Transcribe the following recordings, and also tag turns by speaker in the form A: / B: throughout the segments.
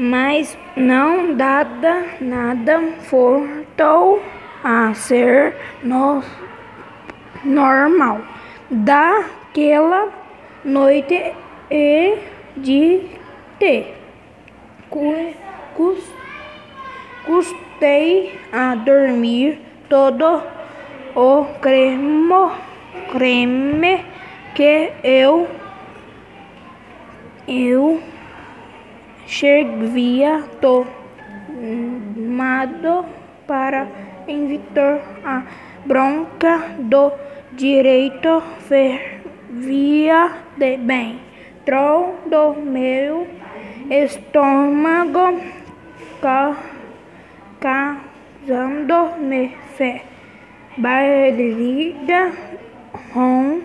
A: mas não nada, nada voltou a ser no, normal. Daquela noite e de te custei a dormir todo o creme, creme que eu eu servia tomado para evitar a bronca do direito fervia de bem. Dentro do meu estômago causando-me fé. Barriga rom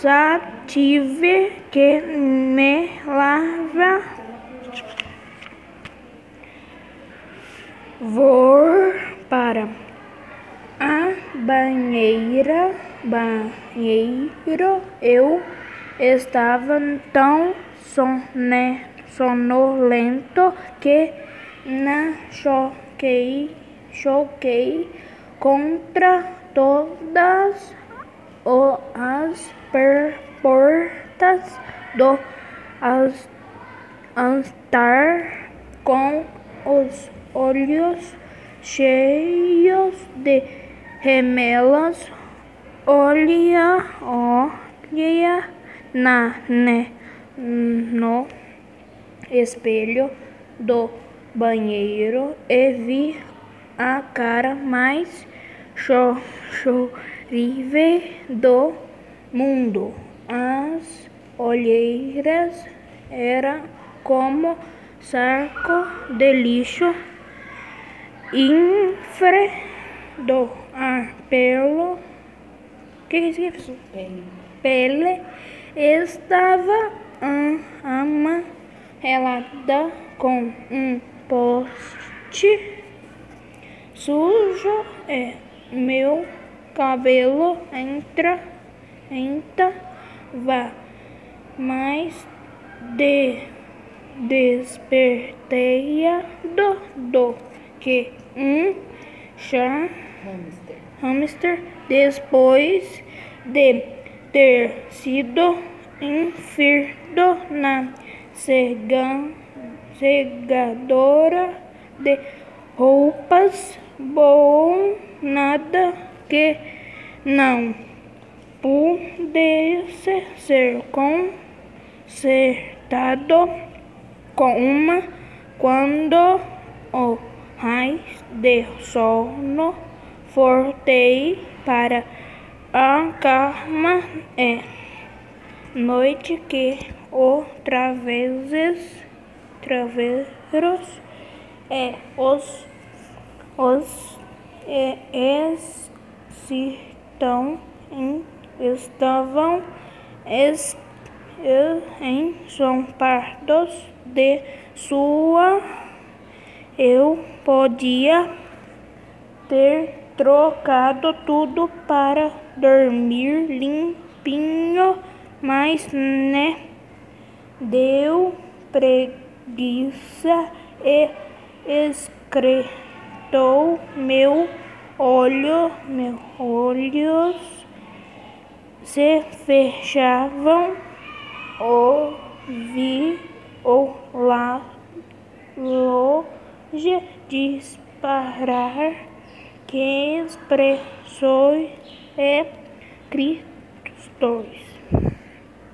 A: só tive que me lavar. Vou para a banheira. Banheiro. Eu estava tão sonolento que na choquei choquei contra todas as portas do altar com os olhos cheios de remelos olha olha na né, no espelho do banheiro e vi a cara mais horrível do mundo. As olheiras eram como saco de lixo enfiado ar pelo que que significa?
B: Pele.
A: Pele estava amarelada com um poste sujo e meu cabelo entra entrava mais de despertado do que um chá
B: Hamster.
A: hamster depois de ter sido enfiado na cega, segadora de roupas. Bom, nada que não pudesse ser consertado com uma quando o raio de sono voltei para a cama e noite que outra vezes travessos e os os estão em, estavam São Pardos de sua eu podia ter trocado tudo para dormir limpinho, mas né, deu preguiça e excretou meu olho, meus olhos se fechavam, o lá longe disparar que expressões e cristos